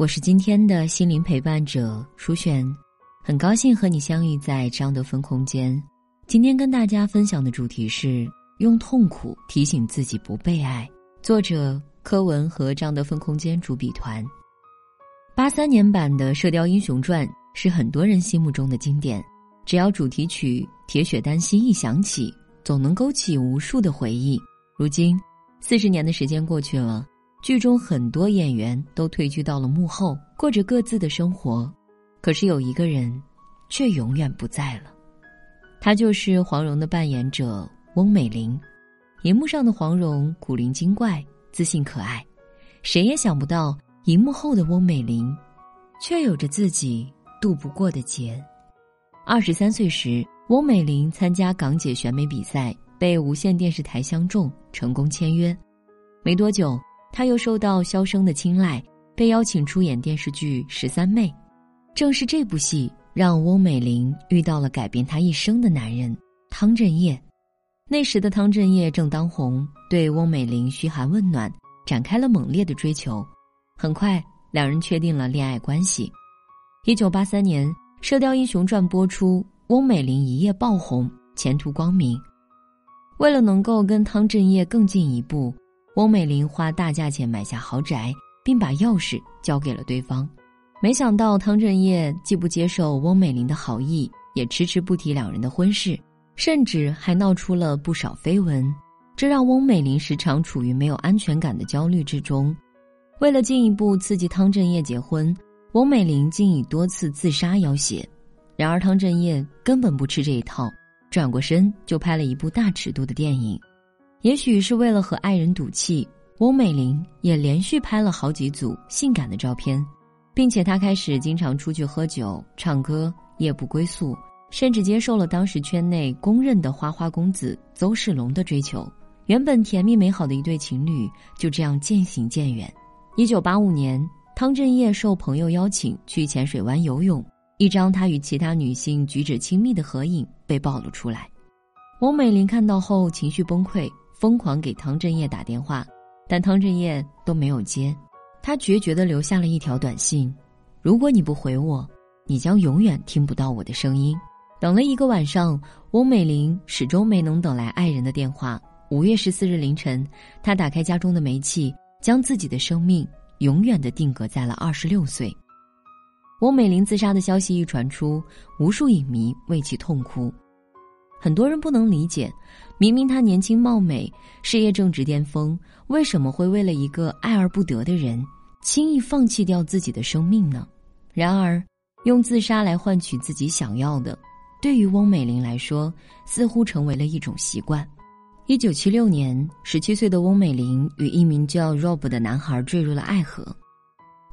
我是今天的心灵陪伴者舒璇，很高兴和你相遇在张德芬空间。今天跟大家分享的主题是用痛苦提醒自己不被爱。作者柯文和张德芬空间主笔团。八三年版的《射雕英雄传》是很多人心目中的经典，只要主题曲《铁血丹心》一响起，总能勾起无数的回忆。如今，四十年的时间过去了，剧中很多演员都退居到了幕后，过着各自的生活。可是有一个人，却永远不在了，他就是黄蓉的扮演者翁美玲。荧幕上的黄蓉古灵精怪、自信可爱，谁也想不到。荧幕后的翁美玲，却有着自己渡不过的劫。二十三岁时，翁美玲参加港姐选美比赛，被无线电视台相中，成功签约。没多久，他又受到萧生的青睐，被邀请出演电视剧《十三妹》。正是这部戏，让翁美玲遇到了改变她一生的男人汤镇业。那时的汤镇业正当红，对翁美玲嘘寒问暖，展开了猛烈的追求。很快，两人确定了恋爱关系。一九八三年，《射雕英雄传》播出，翁美玲一夜爆红，前途光明。为了能够跟汤镇业更进一步，翁美玲花大价钱买下豪宅，并把钥匙交给了对方。没想到汤镇业既不接受翁美玲的好意，也迟迟不提两人的婚事，甚至还闹出了不少绯闻，这让翁美玲时常处于没有安全感的焦虑之中。为了进一步刺激汤镇业结婚，翁美玲竟以多次自杀要挟。然而汤镇业根本不吃这一套，转过身就拍了一部大尺度的电影。也许是为了和爱人赌气，翁美玲也连续拍了好几组性感的照片，并且她开始经常出去喝酒、唱歌，夜不归宿，甚至接受了当时圈内公认的花花公子邹世龙的追求。原本甜蜜美好的一对情侣就这样渐行渐远。一九八五年，汤镇业受朋友邀请去浅水湾游泳，一张他与其他女性举止亲密的合影被暴露出来。翁美玲看到后情绪崩溃，疯狂给汤镇业打电话，但汤镇业都没有接。他决绝地留下了一条短信：“如果你不回我，你将永远听不到我的声音。”等了一个晚上，翁美玲始终没能等来爱人的电话。五月十四日凌晨，她打开家中的煤气。将自己的生命永远的定格在了二十六岁。翁美玲自杀的消息一传出，无数影迷为其痛哭。很多人不能理解，明明她年轻貌美，事业正值巅峰，为什么会为了一个爱而不得的人，轻易放弃掉自己的生命呢？然而，用自杀来换取自己想要的，对于翁美玲来说，似乎成为了一种习惯。一九七六年，十七岁的翁美玲与一名叫 Rob 的男孩坠入了爱河，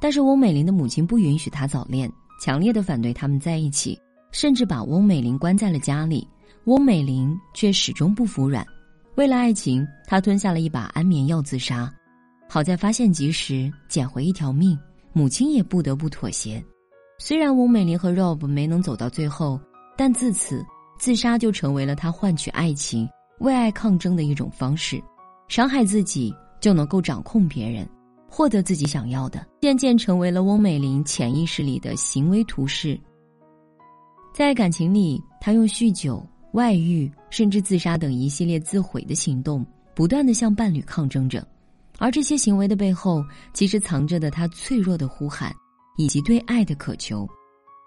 但是翁美玲的母亲不允许她早恋，强烈的反对他们在一起，甚至把翁美玲关在了家里。翁美玲却始终不服软，为了爱情，她吞下了一把安眠药自杀。好在发现及时，捡回一条命，母亲也不得不妥协。虽然翁美玲和 Rob 没能走到最后，但自此，自杀就成为了她换取爱情。为爱抗争的一种方式，伤害自己就能够掌控别人，获得自己想要的，渐渐成为了翁美玲潜意识里的行为图式。在感情里，她用酗酒、外遇，甚至自杀等一系列自毁的行动，不断的向伴侣抗争着，而这些行为的背后，其实藏着的她脆弱的呼喊，以及对爱的渴求。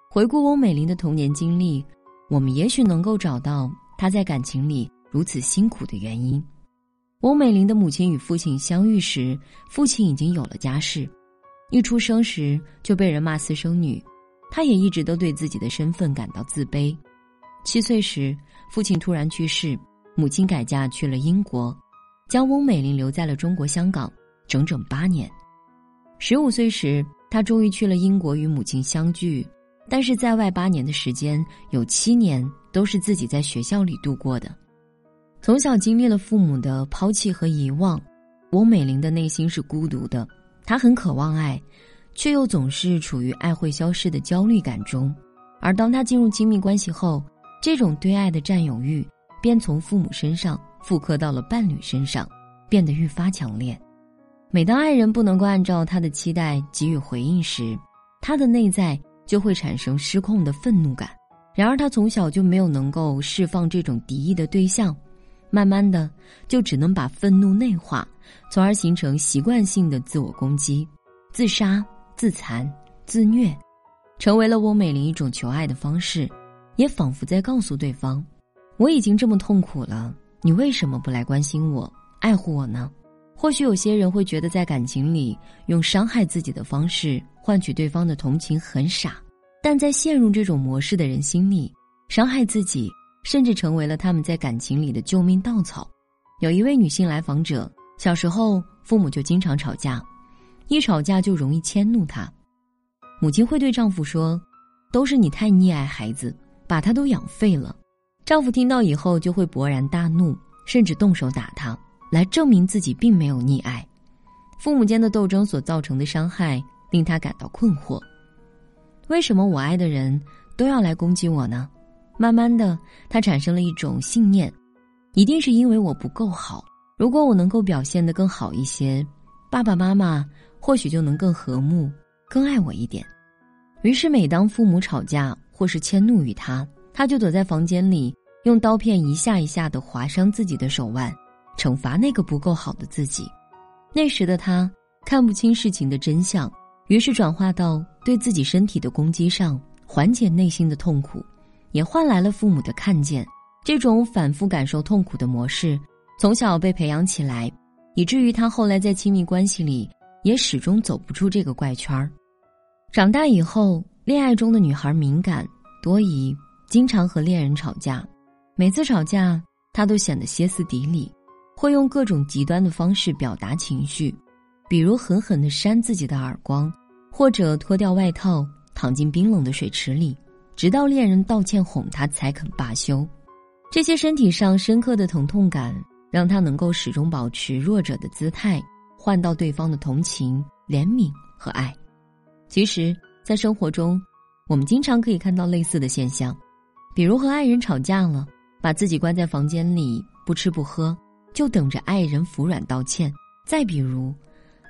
回顾翁美玲的童年经历，我们也许能够找到她在感情里。如此辛苦的原因，翁美玲的母亲与父亲相遇时，父亲已经有了家室，一出生时就被人骂私生女，她也一直都对自己的身份感到自卑。七岁时，父亲突然去世，母亲改嫁去了英国，将翁美玲留在了中国香港整整八年。十五岁时，她终于去了英国与母亲相聚，但是在外八年的时间，有七年都是自己在学校里度过的。从小经历了父母的抛弃和遗忘，翁美玲的内心是孤独的。她很渴望爱，却又总是处于爱会消失的焦虑感中。而当她进入亲密关系后，这种对爱的占有欲便从父母身上复刻到了伴侣身上，变得愈发强烈。每当爱人不能够按照他的期待给予回应时，他的内在就会产生失控的愤怒感。然而，他从小就没有能够释放这种敌意的对象。慢慢的，就只能把愤怒内化，从而形成习惯性的自我攻击、自杀、自残、自虐，成为了翁美玲一种求爱的方式，也仿佛在告诉对方：“我已经这么痛苦了，你为什么不来关心我、爱护我呢？”或许有些人会觉得，在感情里用伤害自己的方式换取对方的同情很傻，但在陷入这种模式的人心里，伤害自己。甚至成为了他们在感情里的救命稻草。有一位女性来访者，小时候父母就经常吵架，一吵架就容易迁怒她。母亲会对丈夫说：“都是你太溺爱孩子，把他都养废了。”丈夫听到以后就会勃然大怒，甚至动手打她，来证明自己并没有溺爱。父母间的斗争所造成的伤害令他感到困惑：为什么我爱的人都要来攻击我呢？慢慢的，他产生了一种信念，一定是因为我不够好。如果我能够表现得更好一些，爸爸妈妈或许就能更和睦、更爱我一点。于是，每当父母吵架或是迁怒于他，他就躲在房间里，用刀片一下一下的划伤自己的手腕，惩罚那个不够好的自己。那时的他看不清事情的真相，于是转化到对自己身体的攻击上，缓解内心的痛苦。也换来了父母的看见，这种反复感受痛苦的模式，从小被培养起来，以至于他后来在亲密关系里也始终走不出这个怪圈儿。长大以后，恋爱中的女孩敏感多疑，经常和恋人吵架，每次吵架，她都显得歇斯底里，会用各种极端的方式表达情绪，比如狠狠地扇自己的耳光，或者脱掉外套躺进冰冷的水池里。直到恋人道歉哄她才肯罢休，这些身体上深刻的疼痛感让她能够始终保持弱者的姿态，换到对方的同情、怜悯和爱。其实，在生活中，我们经常可以看到类似的现象，比如和爱人吵架了，把自己关在房间里不吃不喝，就等着爱人服软道歉；再比如，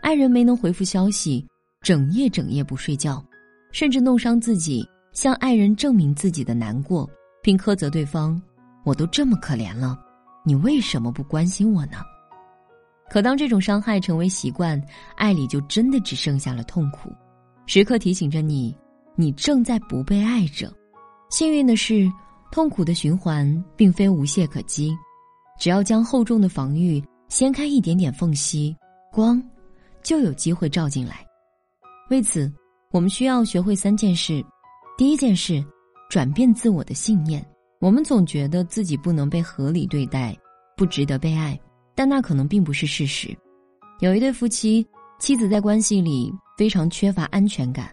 爱人没能回复消息，整夜整夜不睡觉，甚至弄伤自己。向爱人证明自己的难过，并苛责对方：“我都这么可怜了，你为什么不关心我呢？”可当这种伤害成为习惯，爱里就真的只剩下了痛苦，时刻提醒着你，你正在不被爱着。幸运的是，痛苦的循环并非无懈可击，只要将厚重的防御掀开一点点缝隙，光就有机会照进来。为此，我们需要学会三件事。第一件事，转变自我的信念。我们总觉得自己不能被合理对待，不值得被爱，但那可能并不是事实。有一对夫妻，妻子在关系里非常缺乏安全感。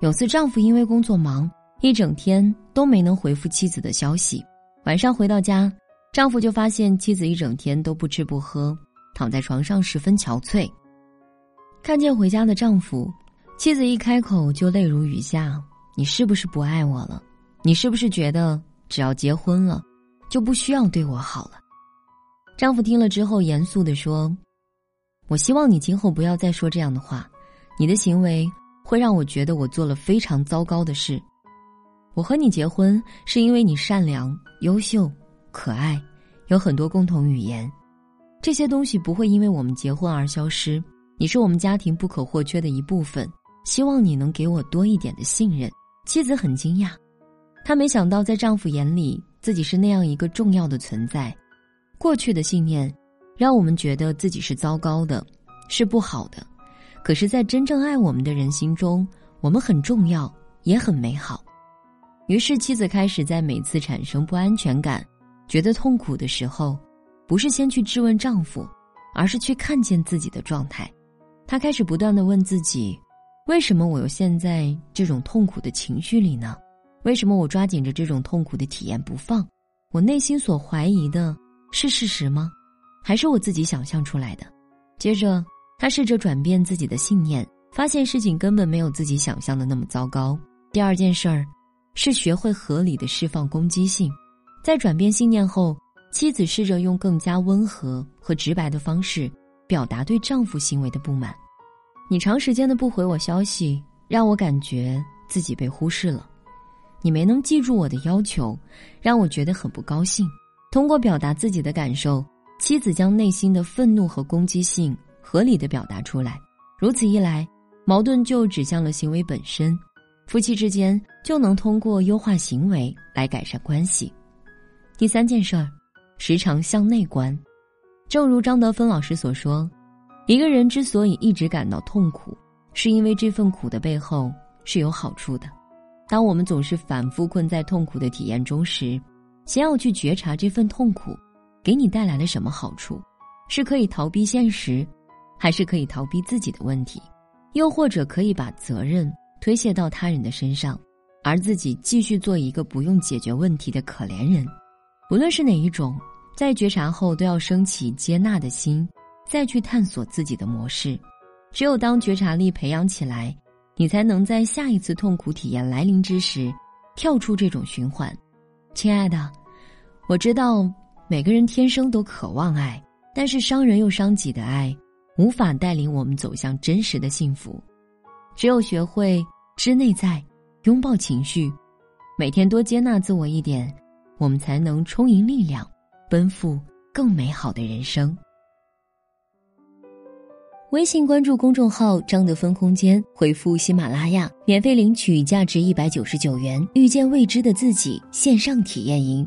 有次丈夫因为工作忙，一整天都没能回复妻子的消息。晚上回到家，丈夫就发现妻子一整天都不吃不喝，躺在床上十分憔悴。看见回家的丈夫，妻子一开口就泪如雨下。你是不是不爱我了？你是不是觉得只要结婚了，就不需要对我好了？丈夫听了之后严肃地说：“我希望你今后不要再说这样的话，你的行为会让我觉得我做了非常糟糕的事。我和你结婚是因为你善良、优秀、可爱，有很多共同语言，这些东西不会因为我们结婚而消失。你是我们家庭不可或缺的一部分，希望你能给我多一点的信任。”妻子很惊讶，她没想到在丈夫眼里自己是那样一个重要的存在。过去的信念让我们觉得自己是糟糕的，是不好的。可是，在真正爱我们的人心中，我们很重要，也很美好。于是，妻子开始在每次产生不安全感、觉得痛苦的时候，不是先去质问丈夫，而是去看见自己的状态。她开始不断的问自己。为什么我又陷在这种痛苦的情绪里呢？为什么我抓紧着这种痛苦的体验不放？我内心所怀疑的是事实吗？还是我自己想象出来的？接着，他试着转变自己的信念，发现事情根本没有自己想象的那么糟糕。第二件事儿，是学会合理的释放攻击性。在转变信念后，妻子试着用更加温和和直白的方式表达对丈夫行为的不满。你长时间的不回我消息，让我感觉自己被忽视了。你没能记住我的要求，让我觉得很不高兴。通过表达自己的感受，妻子将内心的愤怒和攻击性合理的表达出来。如此一来，矛盾就指向了行为本身，夫妻之间就能通过优化行为来改善关系。第三件事儿，时常向内观。正如张德芬老师所说，一个人之所以一直感到痛苦，是因为这份苦的背后是有好处的。当我们总是反复困在痛苦的体验中时，先要去觉察这份痛苦，给你带来了什么好处？是可以逃避现实，还是可以逃避自己的问题？又或者可以把责任推卸到他人的身上，而自己继续做一个不用解决问题的可怜人？无论是哪一种，在觉察后都要升起接纳的心，再去探索自己的模式。只有当觉察力培养起来。你才能在下一次痛苦体验来临之时，跳出这种循环。亲爱的，我知道每个人天生都渴望爱，但是伤人又伤己的爱，无法带领我们走向真实的幸福。只有学会知内在，拥抱情绪，每天多接纳自我一点，我们才能充盈力量，奔赴更美好的人生。微信关注公众号“张德芬空间”，回复“喜马拉雅”，免费领取价值一百九十九元《遇见未知的自己》线上体验营。